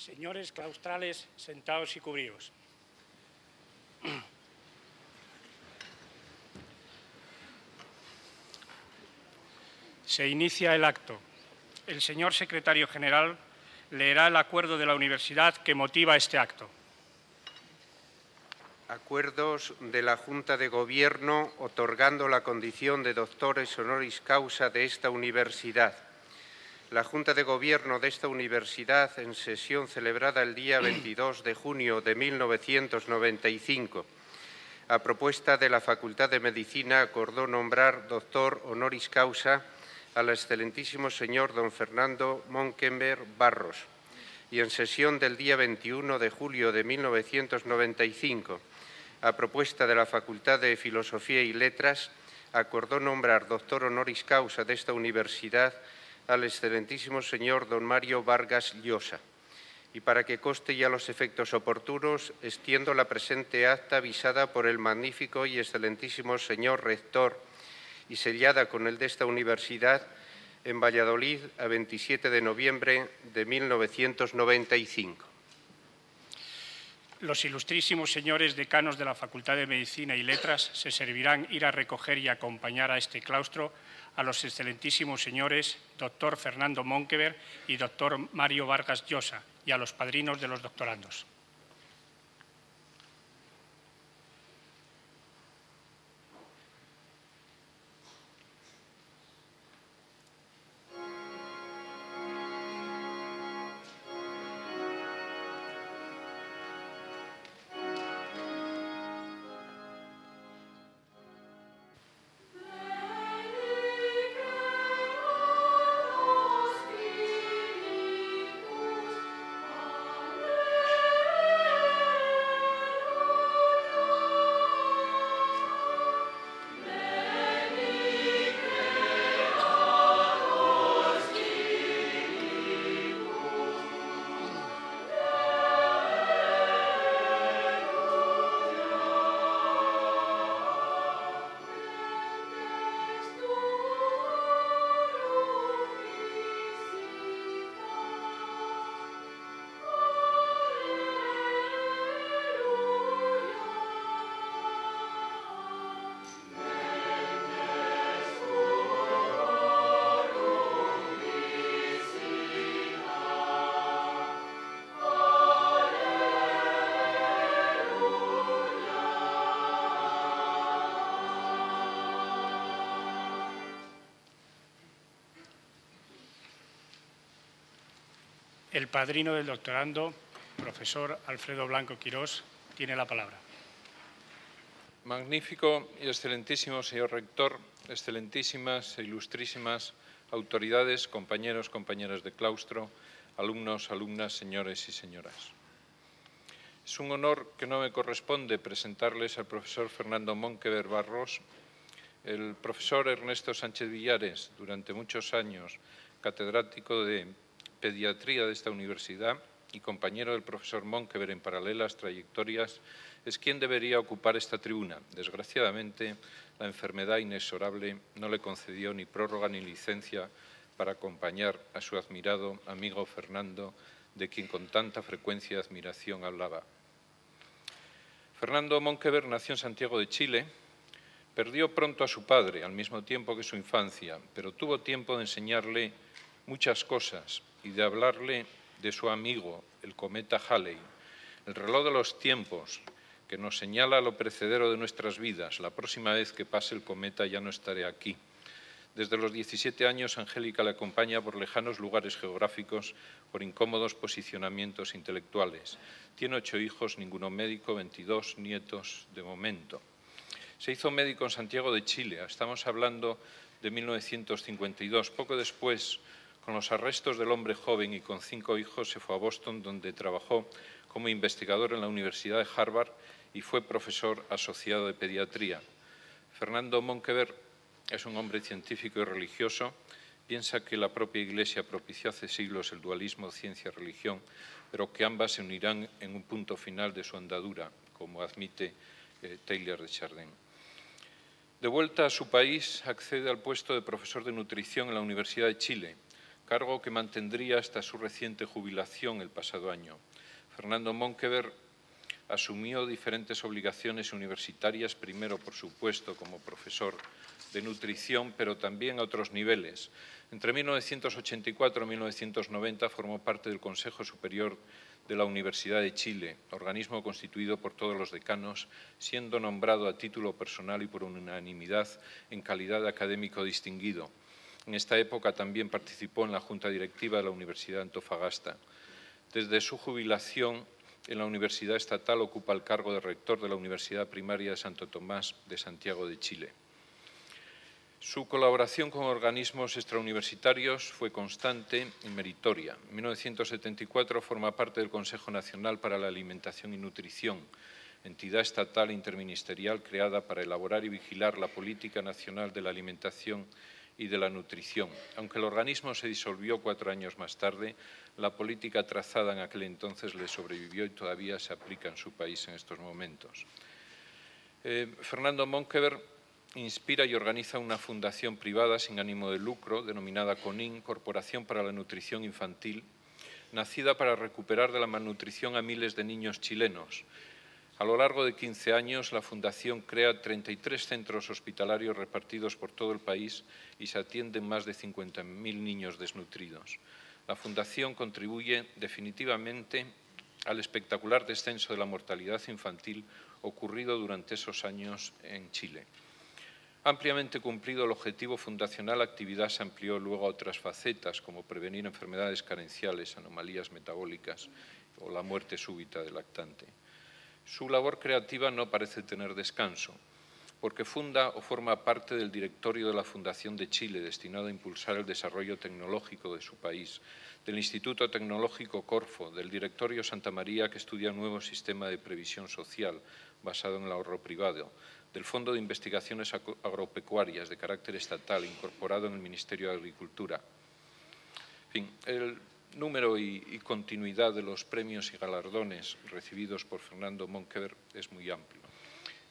Señores claustrales, sentados y cubríos. Se inicia el acto. El señor secretario general leerá el acuerdo de la universidad que motiva este acto. Acuerdos de la Junta de Gobierno otorgando la condición de doctores honoris causa de esta universidad. La Junta de Gobierno de esta universidad, en sesión celebrada el día 22 de junio de 1995, a propuesta de la Facultad de Medicina, acordó nombrar doctor honoris causa al excelentísimo señor don Fernando Monkenberg Barros y en sesión del día 21 de julio de 1995, a propuesta de la Facultad de Filosofía y Letras, acordó nombrar doctor honoris causa de esta universidad al excelentísimo señor don Mario Vargas Llosa. Y para que coste ya los efectos oportunos, extiendo la presente acta avisada por el magnífico y excelentísimo señor rector y sellada con el de esta universidad en Valladolid a 27 de noviembre de 1995. Los ilustrísimos señores decanos de la Facultad de Medicina y Letras se servirán ir a recoger y acompañar a este claustro a los excelentísimos señores doctor Fernando Monkever y doctor Mario Vargas Llosa y a los padrinos de los doctorandos. El padrino del doctorando, profesor Alfredo Blanco Quirós, tiene la palabra. Magnífico y excelentísimo señor rector, excelentísimas e ilustrísimas autoridades, compañeros, compañeras de claustro, alumnos, alumnas, señores y señoras. Es un honor que no me corresponde presentarles al profesor Fernando Monquever Barros, el profesor Ernesto Sánchez Villares, durante muchos años catedrático de pediatría de esta universidad y compañero del profesor Monkever en paralelas trayectorias, es quien debería ocupar esta tribuna. Desgraciadamente, la enfermedad inexorable no le concedió ni prórroga ni licencia para acompañar a su admirado amigo Fernando, de quien con tanta frecuencia y admiración hablaba. Fernando Monkever nació en Santiago de Chile, perdió pronto a su padre al mismo tiempo que su infancia, pero tuvo tiempo de enseñarle muchas cosas y de hablarle de su amigo, el cometa Halley, el reloj de los tiempos que nos señala lo precedero de nuestras vidas. La próxima vez que pase el cometa ya no estaré aquí. Desde los 17 años, Angélica le acompaña por lejanos lugares geográficos, por incómodos posicionamientos intelectuales. Tiene ocho hijos, ninguno médico, 22 nietos de momento. Se hizo médico en Santiago de Chile, estamos hablando de 1952. Poco después, con los arrestos del hombre joven y con cinco hijos se fue a Boston, donde trabajó como investigador en la Universidad de Harvard y fue profesor asociado de pediatría. Fernando Monkever es un hombre científico y religioso. Piensa que la propia Iglesia propició hace siglos el dualismo ciencia-religión, pero que ambas se unirán en un punto final de su andadura, como admite eh, Taylor de Chardin. De vuelta a su país, accede al puesto de profesor de nutrición en la Universidad de Chile, cargo que mantendría hasta su reciente jubilación el pasado año. Fernando Monkever asumió diferentes obligaciones universitarias, primero, por supuesto, como profesor de nutrición, pero también a otros niveles. Entre 1984 y 1990 formó parte del Consejo Superior de la Universidad de Chile, organismo constituido por todos los decanos, siendo nombrado a título personal y por unanimidad en calidad de académico distinguido. En esta época también participó en la Junta Directiva de la Universidad de Antofagasta. Desde su jubilación en la Universidad Estatal ocupa el cargo de rector de la Universidad Primaria de Santo Tomás de Santiago de Chile. Su colaboración con organismos extrauniversitarios fue constante y meritoria. En 1974 forma parte del Consejo Nacional para la Alimentación y Nutrición, entidad estatal interministerial creada para elaborar y vigilar la política nacional de la alimentación y de la nutrición. Aunque el organismo se disolvió cuatro años más tarde, la política trazada en aquel entonces le sobrevivió y todavía se aplica en su país en estos momentos. Eh, Fernando Monkever inspira y organiza una fundación privada sin ánimo de lucro denominada CONIN, Corporación para la Nutrición Infantil, nacida para recuperar de la malnutrición a miles de niños chilenos. A lo largo de 15 años, la Fundación crea 33 centros hospitalarios repartidos por todo el país y se atienden más de 50.000 niños desnutridos. La Fundación contribuye definitivamente al espectacular descenso de la mortalidad infantil ocurrido durante esos años en Chile. Ampliamente cumplido el objetivo fundacional, la actividad se amplió luego a otras facetas, como prevenir enfermedades carenciales, anomalías metabólicas o la muerte súbita del lactante. Su labor creativa no parece tener descanso, porque funda o forma parte del directorio de la Fundación de Chile, destinado a impulsar el desarrollo tecnológico de su país, del Instituto Tecnológico Corfo, del Directorio Santa María, que estudia un nuevo sistema de previsión social basado en el ahorro privado, del Fondo de Investigaciones Agropecuarias de carácter estatal incorporado en el Ministerio de Agricultura. En fin, el número y, continuidad de los premios y galardones recibidos por Fernando Monkever es muy amplio.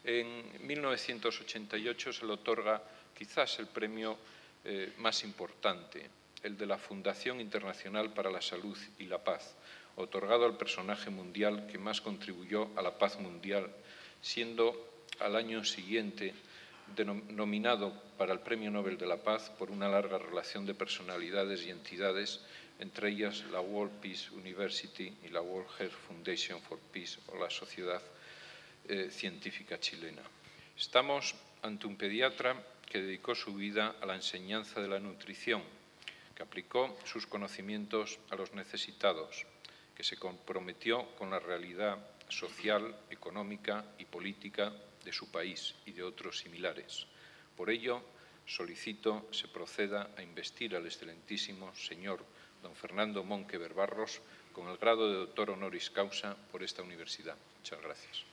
En 1988 se le otorga quizás el premio eh, más importante, el de la Fundación Internacional para la Salud y la Paz, otorgado al personaje mundial que más contribuyó a la paz mundial, siendo al año siguiente nominado para el Premio Nobel de la Paz por una larga relación de personalidades y entidades, entre ellas la World Peace University y la World Health Foundation for Peace o la Sociedad eh, Científica Chilena. Estamos ante un pediatra que dedicó su vida a la enseñanza de la nutrición, que aplicó sus conocimientos a los necesitados, que se comprometió con la realidad social, económica y política de su país y de otros similares. Por ello, solicito se proceda a investir al excelentísimo señor don Fernando Monquever Barros con el grado de doctor honoris causa por esta universidad. Muchas gracias.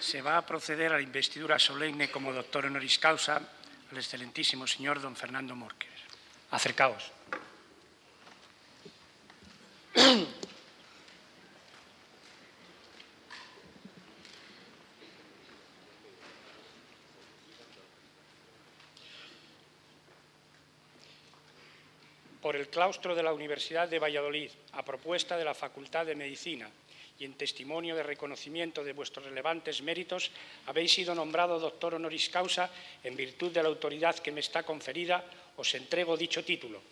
se va a proceder a la investidura solemne como doctor honoris causa al excelentísimo señor don Fernando Mórquez. Acercaos. Claustro de la Universidad de Valladolid, a propuesta de la Facultad de Medicina, y en testimonio de reconocimiento de vuestros relevantes méritos, habéis sido nombrado doctor honoris causa en virtud de la autoridad que me está conferida, os entrego dicho título.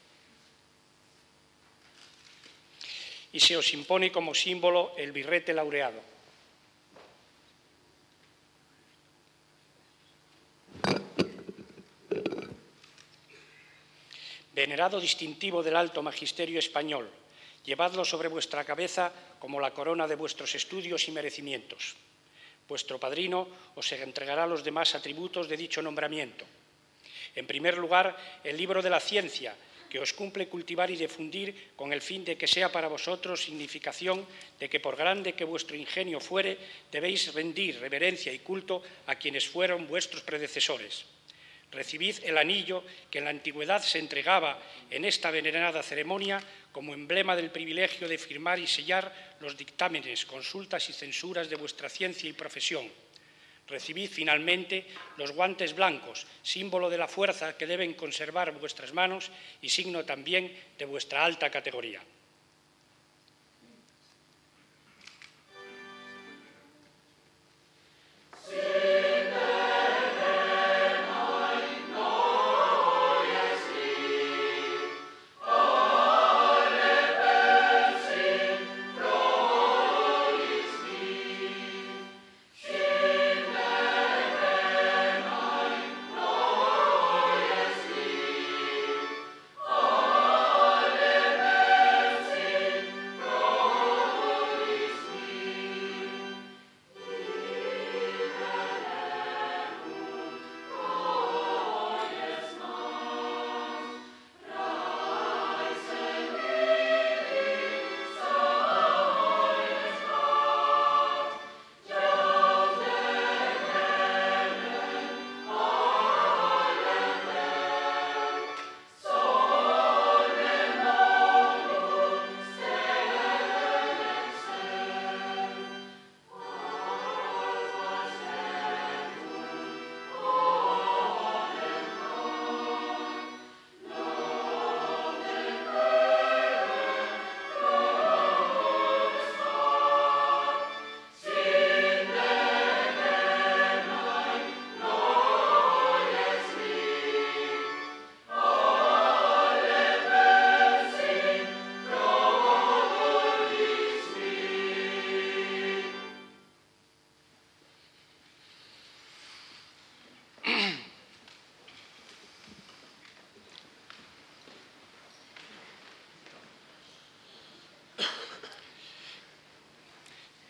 Y se os impone como símbolo el birrete laureado. Venerado distintivo del alto magisterio español, Llevadlo sobre vuestra cabeza como la corona de vuestros estudios y merecimientos. Vuestro padrino os entregará los demás atributos de dicho nombramiento. En primer lugar, el libro de la ciencia, que os cumple cultivar y difundir con el fin de que sea para vosotros significación de que por grande que vuestro ingenio fuere, debéis rendir reverencia y culto a quienes fueron vuestros predecesores recibid el anillo que en la antigüedad se entregaba en esta venerada ceremonia como emblema del privilegio de firmar y sellar los dictámenes, consultas y censuras de vuestra ciencia y profesión. Recibid finalmente los guantes blancos, símbolo de la fuerza que deben conservar vuestras manos y signo también de vuestra alta categoría.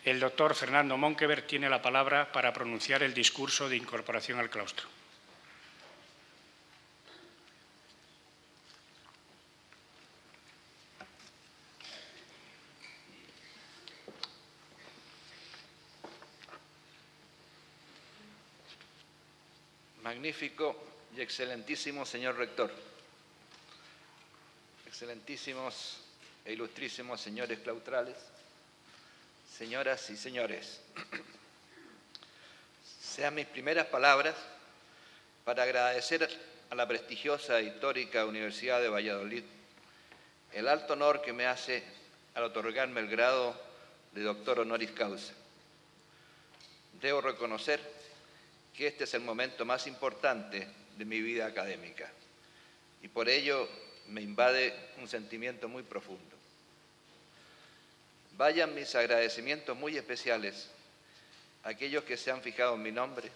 El doctor Fernando Monkever tiene la palabra para pronunciar el discurso de incorporación al claustro. Magnífico y excelentísimo señor rector, excelentísimos e ilustrísimos señores claustrales, señoras y señores, sean mis primeras palabras para agradecer a la prestigiosa e histórica Universidad de Valladolid el alto honor que me hace al otorgarme el grado de doctor honoris causa. Debo reconocer que este es el momento más importante de mi vida académica y por ello me invade un sentimiento muy profundo. Vayan mis agradecimientos muy especiales a aquellos que se han fijado en mi nombre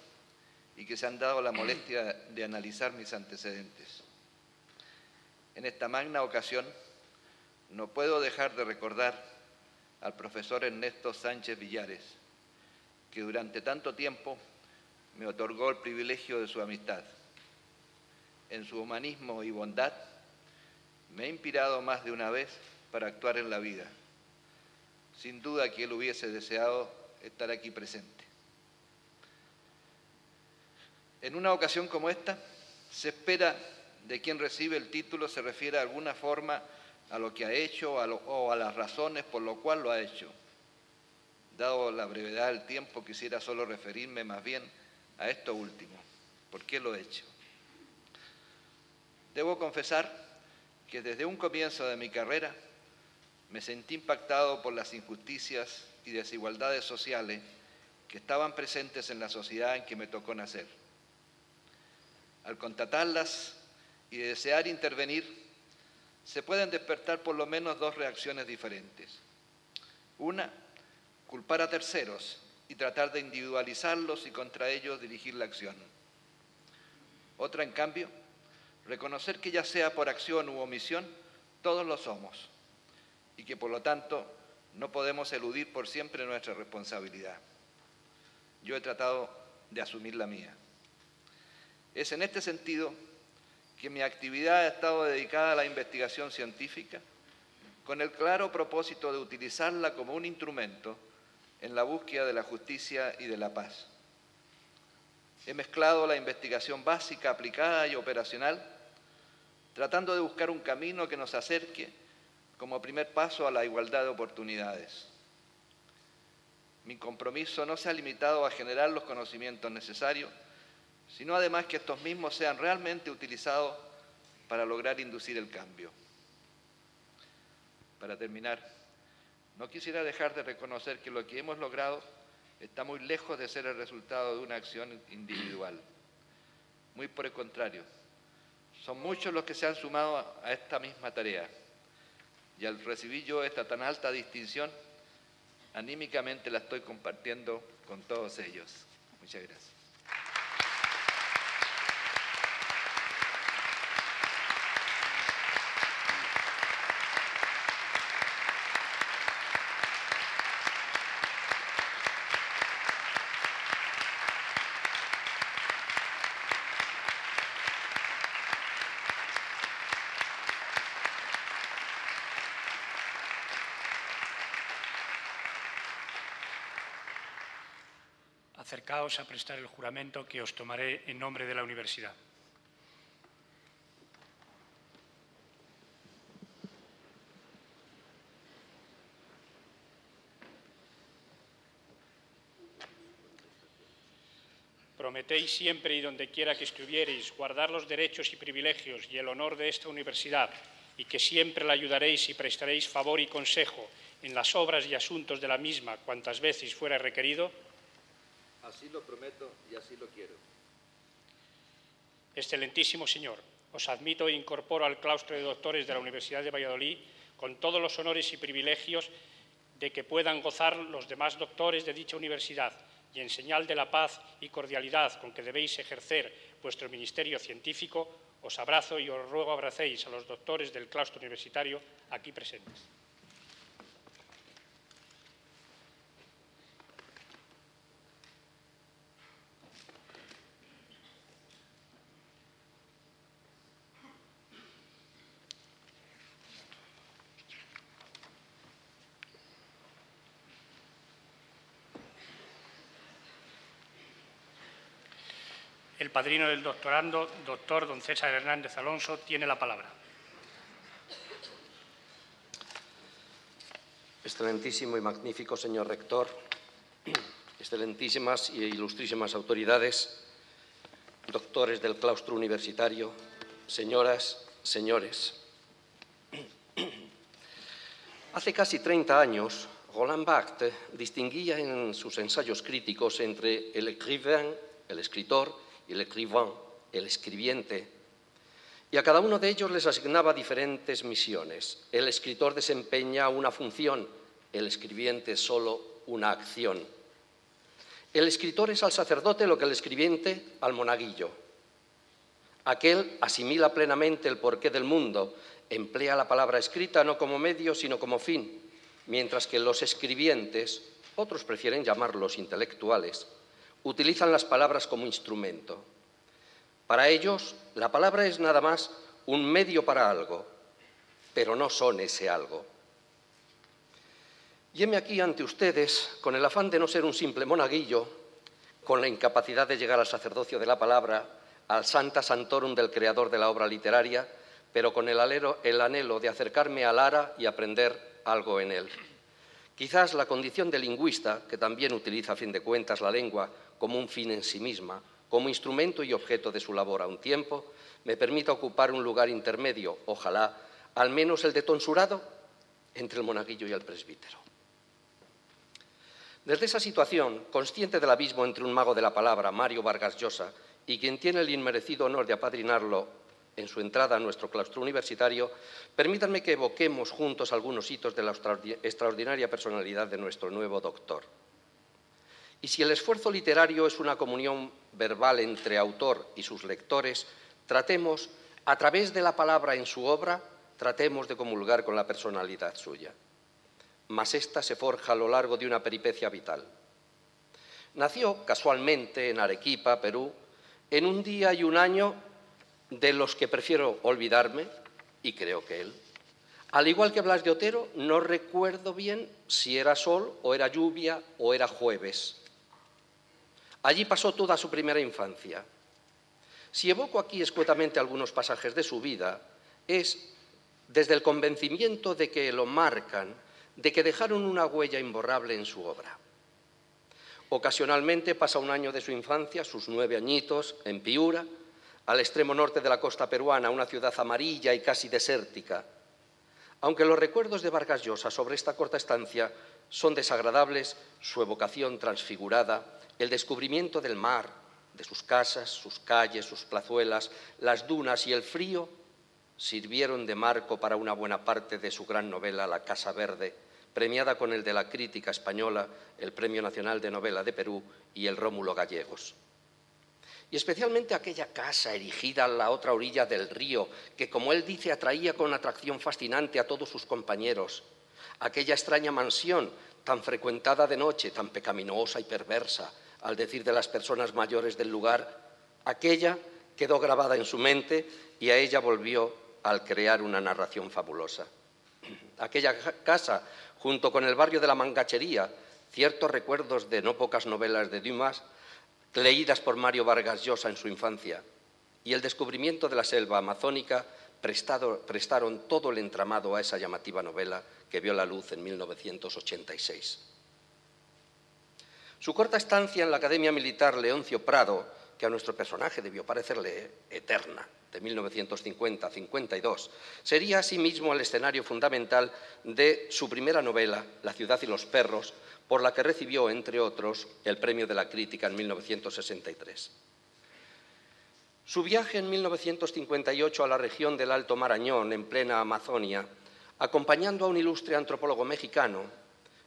y que se han dado la molestia de analizar mis antecedentes. En esta magna ocasión no puedo dejar de recordar al profesor Ernesto Sánchez Villares, que durante tanto tiempo me otorgó el privilegio de su amistad. En su humanismo y bondad me ha inspirado más de una vez para actuar en la vida sin duda que él hubiese deseado estar aquí presente. En una ocasión como esta, se espera de quien recibe el título se refiere de alguna forma a lo que ha hecho o a las razones por lo cual lo ha hecho. Dado la brevedad del tiempo, quisiera solo referirme más bien a esto último. ¿Por qué lo he hecho? Debo confesar que desde un comienzo de mi carrera me sentí impactado por las injusticias y desigualdades sociales que estaban presentes en la sociedad en que me tocó nacer. Al constatarlas y desear intervenir, se pueden despertar por lo menos dos reacciones diferentes. Una, culpar a terceros y tratar de individualizarlos y contra ellos dirigir la acción. Otra, en cambio, reconocer que ya sea por acción u omisión, todos lo somos y que por lo tanto no podemos eludir por siempre nuestra responsabilidad. Yo he tratado de asumir la mía. Es en este sentido que mi actividad ha estado dedicada a la investigación científica con el claro propósito de utilizarla como un instrumento en la búsqueda de la justicia y de la paz. he mezclado la investigación básica, aplicada y operacional, tratando de buscar un camino que nos acerque como primer paso a la igualdad de oportunidades. Mi compromiso no se ha limitado a generar los conocimientos necesarios, sino además que estos mismos sean realmente utilizados para lograr inducir el cambio. Para terminar, no quisiera dejar de reconocer que lo que hemos logrado está muy lejos de ser el resultado de una acción individual. Muy por el contrario, son muchos los que se han sumado a esta misma tarea. Y al recibir yo esta tan alta distinción, anímicamente la estoy compartiendo con todos ellos. Muchas gracias. Acercaos a prestar el juramento que os tomaré en nombre de la Universidad. Prometéis siempre y donde quiera que estuviereis guardar los derechos y privilegios y el honor de esta universidad y que siempre la ayudaréis y prestaréis favor y consejo en las obras y asuntos de la misma cuantas veces fuera requerido, Así lo prometo y así lo quiero. Excelentísimo Señor, os admito e incorporo al claustro de doctores de la Universidad de Valladolid con todos los honores y privilegios de que puedan gozar los demás doctores de dicha universidad y en señal de la paz y cordialidad con que debéis ejercer vuestro ministerio científico, os abrazo y os ruego abracéis a los doctores del claustro universitario aquí presentes. Padrino del doctorando, doctor don César Hernández Alonso, tiene la palabra. Excelentísimo y magnífico señor rector, excelentísimas e ilustrísimas autoridades, doctores del claustro universitario, señoras, señores. Hace casi 30 años, Roland Barthes distinguía en sus ensayos críticos entre el écrivain, el escritor, el écrivain, el escribiente, y a cada uno de ellos les asignaba diferentes misiones. El escritor desempeña una función, el escribiente solo una acción. El escritor es al sacerdote lo que el escribiente al monaguillo. Aquel asimila plenamente el porqué del mundo, emplea la palabra escrita no como medio, sino como fin, mientras que los escribientes, otros prefieren llamarlos intelectuales, utilizan las palabras como instrumento. Para ellos, la palabra es nada más un medio para algo, pero no son ese algo. Yeme aquí ante ustedes con el afán de no ser un simple monaguillo, con la incapacidad de llegar al sacerdocio de la palabra, al santa santorum del creador de la obra literaria, pero con el, el anhelo de acercarme al ara y aprender algo en él. Quizás la condición de lingüista, que también utiliza a fin de cuentas la lengua como un fin en sí misma, como instrumento y objeto de su labor a un tiempo, me permita ocupar un lugar intermedio, ojalá, al menos el de tonsurado, entre el monaguillo y el presbítero. Desde esa situación, consciente del abismo entre un mago de la palabra, Mario Vargas Llosa, y quien tiene el inmerecido honor de apadrinarlo en su entrada a nuestro claustro universitario, permítanme que evoquemos juntos algunos hitos de la extraordinaria personalidad de nuestro nuevo doctor. Y si el esfuerzo literario es una comunión verbal entre autor y sus lectores, tratemos, a través de la palabra en su obra, tratemos de comulgar con la personalidad suya. Mas esta se forja a lo largo de una peripecia vital. Nació casualmente en Arequipa, Perú, en un día y un año de los que prefiero olvidarme, y creo que él. Al igual que Blas de Otero, no recuerdo bien si era sol o era lluvia o era jueves. Allí pasó toda su primera infancia. Si evoco aquí escuetamente algunos pasajes de su vida, es desde el convencimiento de que lo marcan, de que dejaron una huella imborrable en su obra. Ocasionalmente pasa un año de su infancia, sus nueve añitos, en Piura, al extremo norte de la costa peruana, una ciudad amarilla y casi desértica. Aunque los recuerdos de Vargas Llosa sobre esta corta estancia son desagradables, su evocación transfigurada, el descubrimiento del mar, de sus casas, sus calles, sus plazuelas, las dunas y el frío sirvieron de marco para una buena parte de su gran novela La Casa Verde, premiada con el de la crítica española, el Premio Nacional de Novela de Perú y el Rómulo Gallegos. Y especialmente aquella casa erigida a la otra orilla del río, que como él dice atraía con atracción fascinante a todos sus compañeros, aquella extraña mansión tan frecuentada de noche, tan pecaminosa y perversa, al decir de las personas mayores del lugar, aquella quedó grabada en su mente y a ella volvió al crear una narración fabulosa. Aquella casa, junto con el barrio de la Mangachería, ciertos recuerdos de no pocas novelas de Dumas, leídas por Mario Vargas Llosa en su infancia, y el descubrimiento de la selva amazónica prestaron todo el entramado a esa llamativa novela que vio la luz en 1986. Su corta estancia en la Academia Militar Leoncio Prado, que a nuestro personaje debió parecerle eterna, de 1950-52, sería asimismo el escenario fundamental de su primera novela, La ciudad y los perros, por la que recibió, entre otros, el Premio de la Crítica en 1963. Su viaje en 1958 a la región del Alto Marañón, en plena Amazonia, acompañando a un ilustre antropólogo mexicano,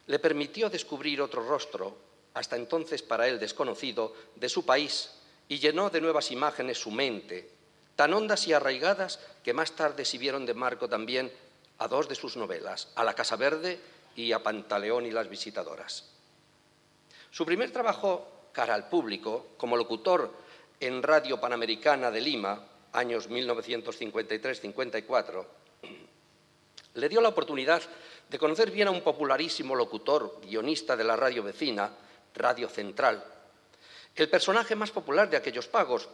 le permitió descubrir otro rostro, hasta entonces para él desconocido, de su país y llenó de nuevas imágenes su mente, tan hondas y arraigadas que más tarde sirvieron de marco también a dos de sus novelas, a La Casa Verde y a Pantaleón y las visitadoras. Su primer trabajo cara al público, como locutor en Radio Panamericana de Lima, años 1953-54, le dio la oportunidad de conocer bien a un popularísimo locutor, guionista de la radio vecina, Radio Central, el personaje más popular de aquellos pagos,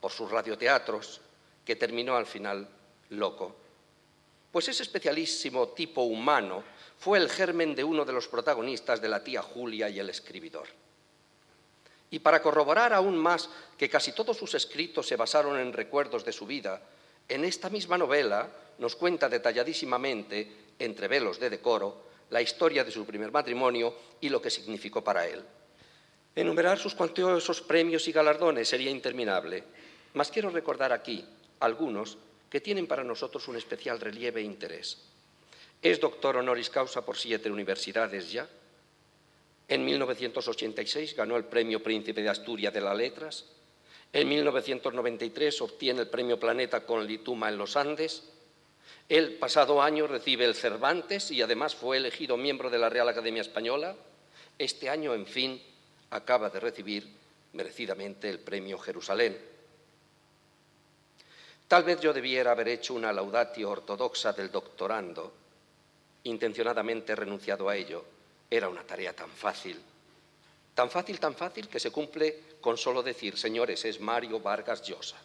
por sus radioteatros, que terminó al final loco. Pues ese especialísimo tipo humano fue el germen de uno de los protagonistas de la tía Julia y el escribidor. Y para corroborar aún más que casi todos sus escritos se basaron en recuerdos de su vida, en esta misma novela nos cuenta detalladísimamente, entre velos de decoro, la historia de su primer matrimonio y lo que significó para él. Enumerar sus cuantiosos premios y galardones sería interminable, mas quiero recordar aquí algunos que tienen para nosotros un especial relieve e interés. Es doctor honoris causa por siete universidades ya. En 1986 ganó el Premio Príncipe de Asturias de las Letras. En 1993 obtiene el Premio Planeta con Lituma en los Andes. El pasado año recibe el Cervantes y además fue elegido miembro de la Real Academia Española. Este año, en fin, acaba de recibir merecidamente el premio Jerusalén. Tal vez yo debiera haber hecho una laudatio ortodoxa del doctorando. Intencionadamente renunciado a ello. Era una tarea tan fácil. Tan fácil, tan fácil que se cumple con solo decir, señores, es Mario Vargas Llosa.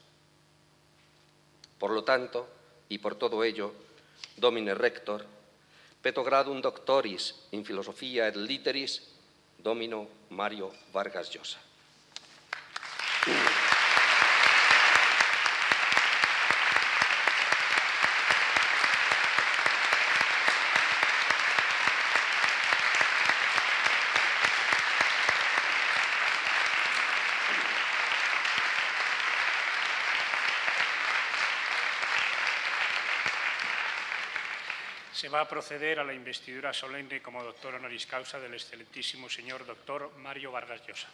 Por lo tanto, y por todo ello, Domine Rector, petogradum doctoris in filosofia et literis Domino Mario Vargas Llosa. Se va a proceder a la investidura solemne como doctor honoris causa del excelentísimo señor doctor Mario Vargas Llosa.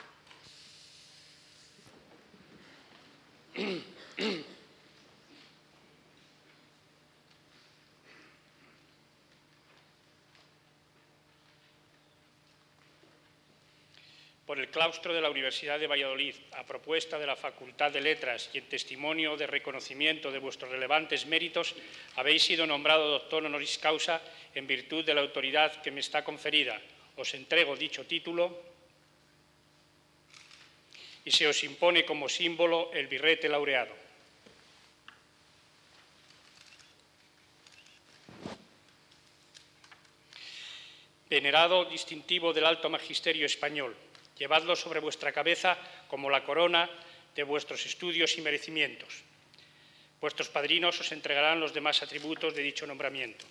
Por el claustro de la Universidad de Valladolid, a propuesta de la Facultad de Letras y en testimonio de reconocimiento de vuestros relevantes méritos, habéis sido nombrado doctor honoris causa en virtud de la autoridad que me está conferida. Os entrego dicho título y se os impone como símbolo el birrete laureado. Venerado distintivo del alto magisterio español, llevadlo sobre vuestra cabeza como la corona de vuestros estudios y merecimientos. Vuestros padrinos os entregarán los demás atributos de dicho nombramiento.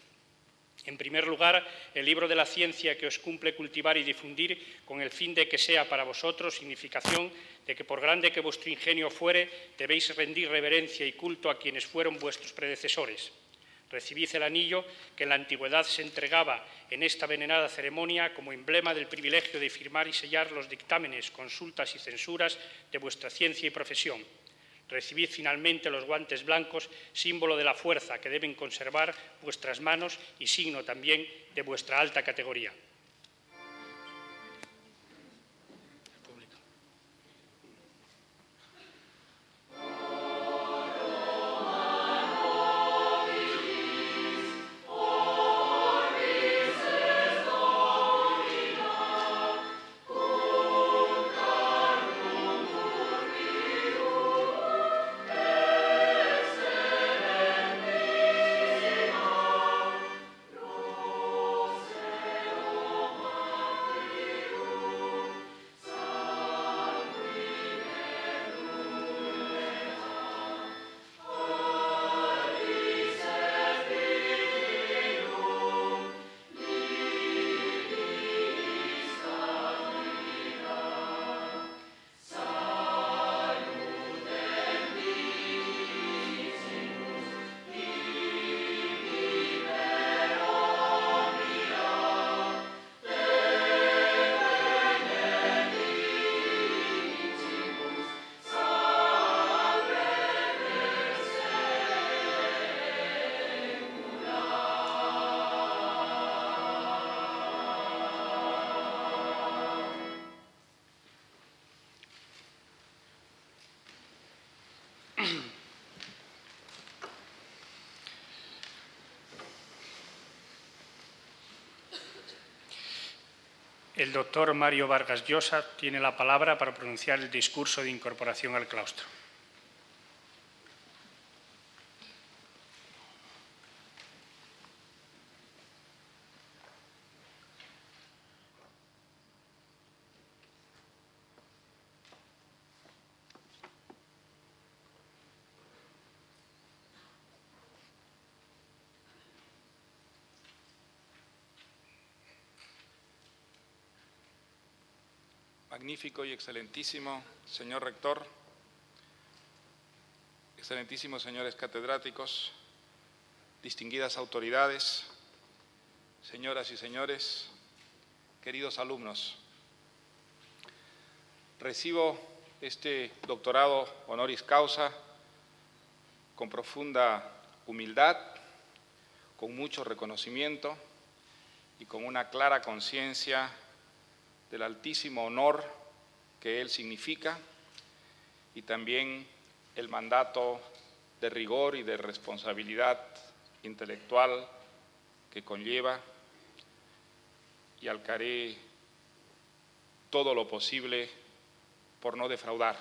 En primer lugar, el libro de la ciencia que os cumple cultivar y difundir con el fin de que sea para vosotros significación de que por grande que vuestro ingenio fuere, debéis rendir reverencia y culto a quienes fueron vuestros predecesores. Recibid el anillo que en la antigüedad se entregaba en esta venenada ceremonia como emblema del privilegio de firmar y sellar los dictámenes, consultas y censuras de vuestra ciencia y profesión Recibid finalmente los guantes blancos, símbolo de la fuerza que deben conservar vuestras manos y signo también de vuestra alta categoría. El doctor Mario Vargas Llosa tiene la palabra para pronunciar el discurso de incorporación al claustro. Magnífico y excelentísimo señor rector, excelentísimos señores catedráticos, distinguidas autoridades, señoras y señores, queridos alumnos. Recibo este doctorado honoris causa con profunda humildad, con mucho reconocimiento y con una clara conciencia del altísimo honor que él significa y también el mandato de rigor y de responsabilidad intelectual que conlleva y alcaré todo lo posible por no defraudar.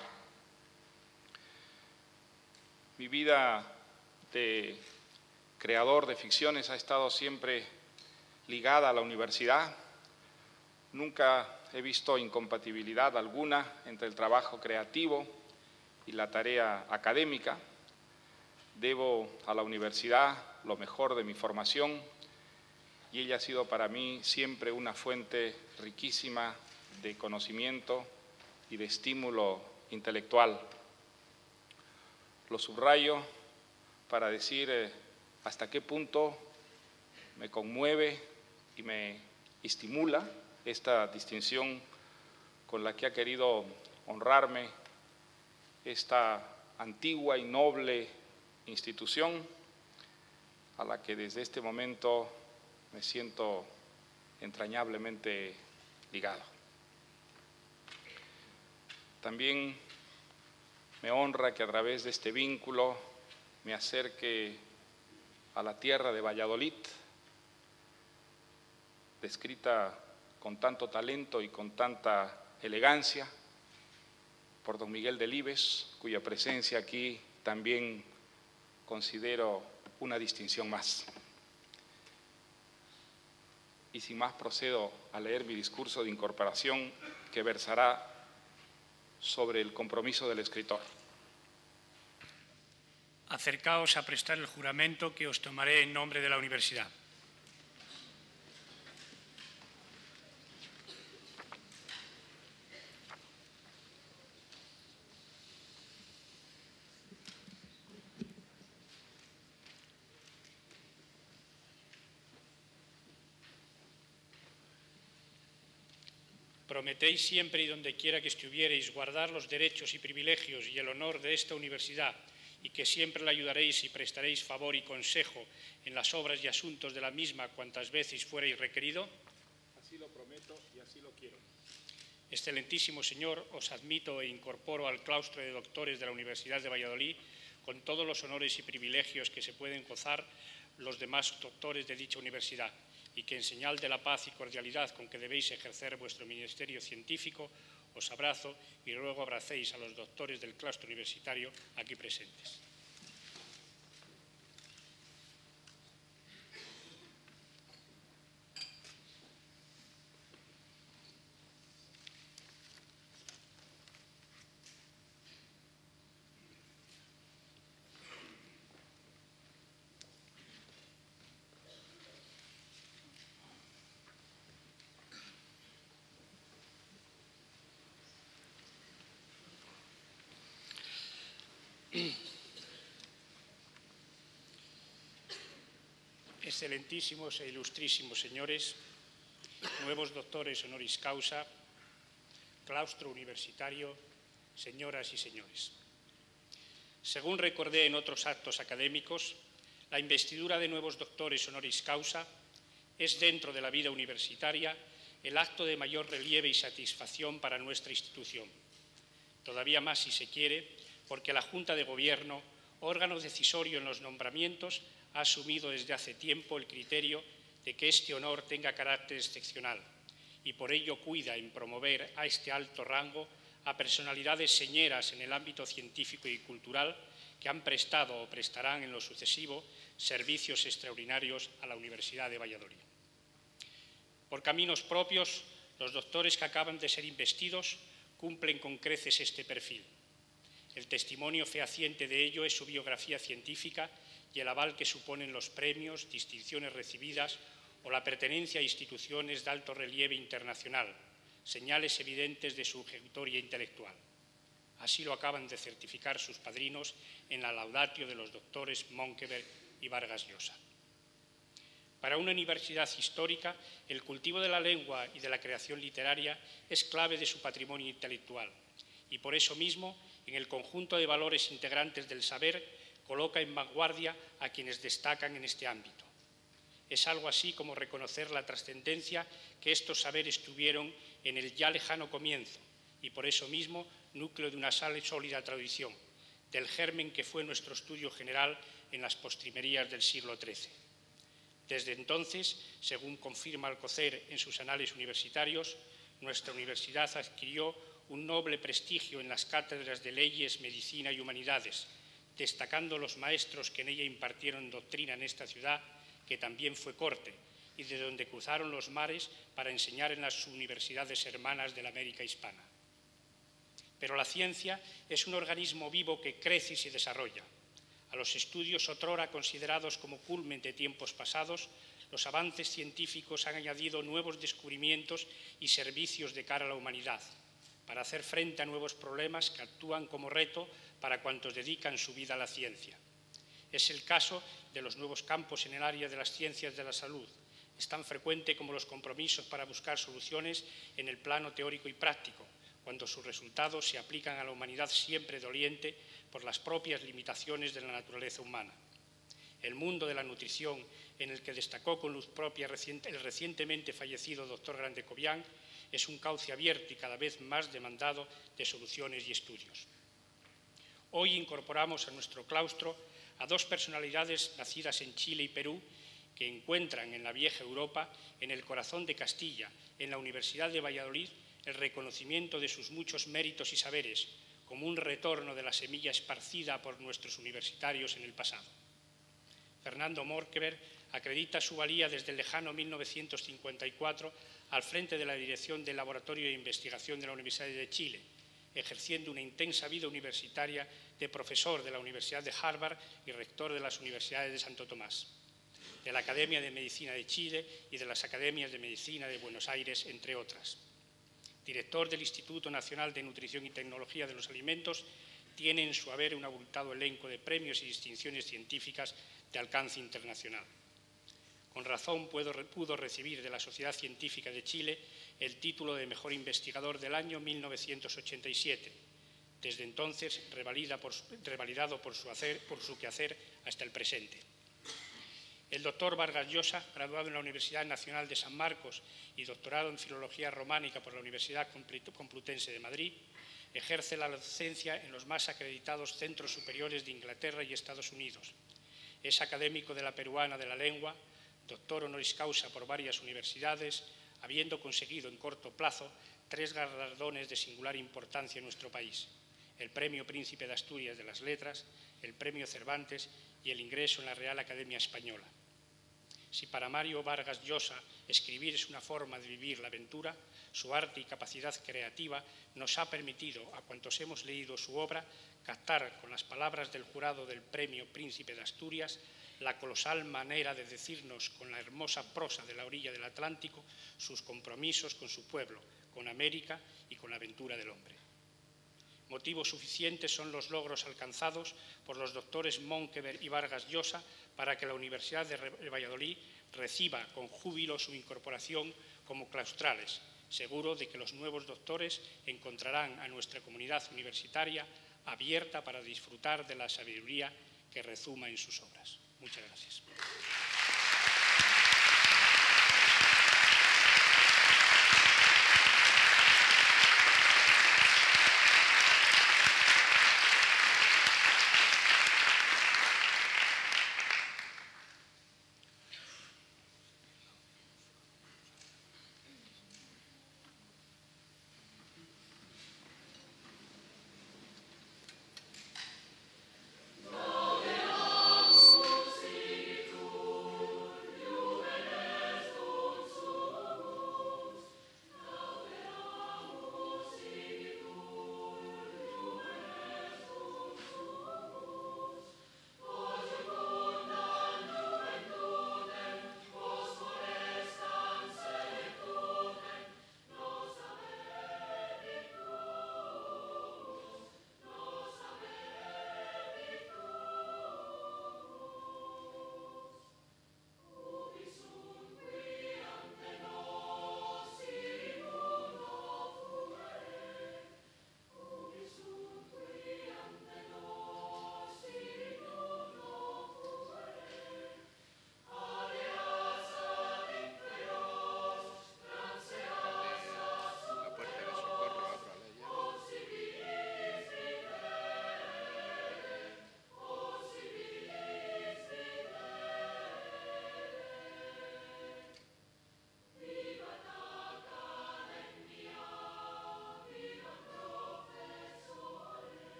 Mi vida de creador de ficciones ha estado siempre ligada a la universidad. Nunca he visto incompatibilidad alguna entre el trabajo creativo y la tarea académica. Debo a la universidad lo mejor de mi formación y ella ha sido para mí siempre una fuente riquísima de conocimiento y de estímulo intelectual. Lo subrayo para decir eh, hasta qué punto me conmueve y me estimula esta distinción con la que ha querido honrarme esta antigua y noble institución a la que desde este momento me siento entrañablemente ligado. También me honra que a través de este vínculo me acerque a la tierra de Valladolid, descrita con tanto talento y con tanta elegancia, por don Miguel Delibes, cuya presencia aquí también considero una distinción más. Y sin más procedo a leer mi discurso de incorporación que versará sobre el compromiso del escritor. Acercaos a prestar el juramento que os tomaré en nombre de la universidad. Prometéis siempre y donde quiera que estuviereis guardar los derechos y privilegios y el honor de esta universidad y que siempre la ayudaréis y prestaréis favor y consejo en las obras y asuntos de la misma cuantas veces fuereis requerido? Así lo prometo y así lo quiero. Excelentísimo Señor, os admito e incorporo al claustro de doctores de la Universidad de Valladolid con todos los honores y privilegios que se pueden gozar los demás doctores de dicha universidad y que en señal de la paz y cordialidad con que debéis ejercer vuestro ministerio científico, os abrazo y luego abracéis a los doctores del claustro universitario aquí presentes. Excelentísimos e ilustrísimos señores, nuevos doctores honoris causa, claustro universitario, señoras y señores. Según recordé en otros actos académicos, la investidura de nuevos doctores honoris causa es dentro de la vida universitaria el acto de mayor relieve y satisfacción para nuestra institución. Todavía más, si se quiere, porque la Junta de Gobierno órgano decisorio en los nombramientos, ha asumido desde hace tiempo el criterio de que este honor tenga carácter excepcional y por ello cuida en promover a este alto rango a personalidades señeras en el ámbito científico y cultural que han prestado o prestarán en lo sucesivo servicios extraordinarios a la Universidad de Valladolid. Por caminos propios, los doctores que acaban de ser investidos cumplen con creces este perfil el testimonio fehaciente de ello es su biografía científica y el aval que suponen los premios, distinciones recibidas o la pertenencia a instituciones de alto relieve internacional, señales evidentes de su ejecutoria intelectual. Así lo acaban de certificar sus padrinos en la laudatio de los doctores Monkeberg y Vargas Llosa. Para una universidad histórica, el cultivo de la lengua y de la creación literaria es clave de su patrimonio intelectual y por eso mismo en el conjunto de valores integrantes del saber, coloca en vanguardia a quienes destacan en este ámbito. Es algo así como reconocer la trascendencia que estos saberes tuvieron en el ya lejano comienzo y por eso mismo núcleo de una sólida tradición, del germen que fue nuestro estudio general en las postrimerías del siglo XIII. Desde entonces, según confirma Alcocer en sus anales universitarios, nuestra universidad adquirió un noble prestigio en las cátedras de leyes, medicina y humanidades, destacando los maestros que en ella impartieron doctrina en esta ciudad, que también fue corte, y de donde cruzaron los mares para enseñar en las universidades hermanas de la América hispana. Pero la ciencia es un organismo vivo que crece y se desarrolla. A los estudios otrora considerados como culmen de tiempos pasados, los avances científicos han añadido nuevos descubrimientos y servicios de cara a la humanidad para hacer frente a nuevos problemas que actúan como reto para cuantos dedican su vida a la ciencia. Es el caso de los nuevos campos en el área de las ciencias de la salud. Es tan frecuente como los compromisos para buscar soluciones en el plano teórico y práctico, cuando sus resultados se aplican a la humanidad siempre doliente por las propias limitaciones de la naturaleza humana. El mundo de la nutrición, en el que destacó con luz propia el recientemente fallecido doctor Grande Cobian, es un cauce abierto y cada vez más demandado de soluciones y estudios. Hoy incorporamos a nuestro claustro a dos personalidades nacidas en Chile y Perú que encuentran en la vieja Europa, en el corazón de Castilla, en la Universidad de Valladolid, el reconocimiento de sus muchos méritos y saberes, como un retorno de la semilla esparcida por nuestros universitarios en el pasado. Fernando Morkever acredita su valía desde el lejano 1954 al frente de la dirección del Laboratorio de Investigación de la Universidad de Chile, ejerciendo una intensa vida universitaria de profesor de la Universidad de Harvard y rector de las universidades de Santo Tomás, de la Academia de Medicina de Chile y de las Academias de Medicina de Buenos Aires, entre otras. Director del Instituto Nacional de Nutrición y Tecnología de los Alimentos, tiene en su haber un abultado elenco de premios y distinciones científicas de alcance internacional. Con razón pudo recibir de la Sociedad Científica de Chile el título de Mejor Investigador del año 1987, desde entonces revalidado por su, por su quehacer hasta el presente. El doctor Vargas Llosa, graduado en la Universidad Nacional de San Marcos y doctorado en Filología Románica por la Universidad Complutense de Madrid, ejerce la docencia en los más acreditados centros superiores de Inglaterra y Estados Unidos. Es académico de la peruana de la lengua, doctor honoris causa por varias universidades, habiendo conseguido en corto plazo tres galardones de singular importancia en nuestro país, el Premio Príncipe de Asturias de las Letras, el Premio Cervantes y el ingreso en la Real Academia Española. Si para Mario Vargas Llosa escribir es una forma de vivir la aventura, su arte y capacidad creativa nos ha permitido, a cuantos hemos leído su obra, captar con las palabras del jurado del Premio Príncipe de Asturias la colosal manera de decirnos con la hermosa prosa de la orilla del Atlántico sus compromisos con su pueblo, con América y con la aventura del hombre. Motivos suficientes son los logros alcanzados por los doctores Monkever y Vargas Llosa para que la Universidad de Valladolid reciba con júbilo su incorporación como claustrales, seguro de que los nuevos doctores encontrarán a nuestra comunidad universitaria abierta para disfrutar de la sabiduría que rezuma en sus obras. Muchas gracias.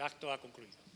El acto ha concluido.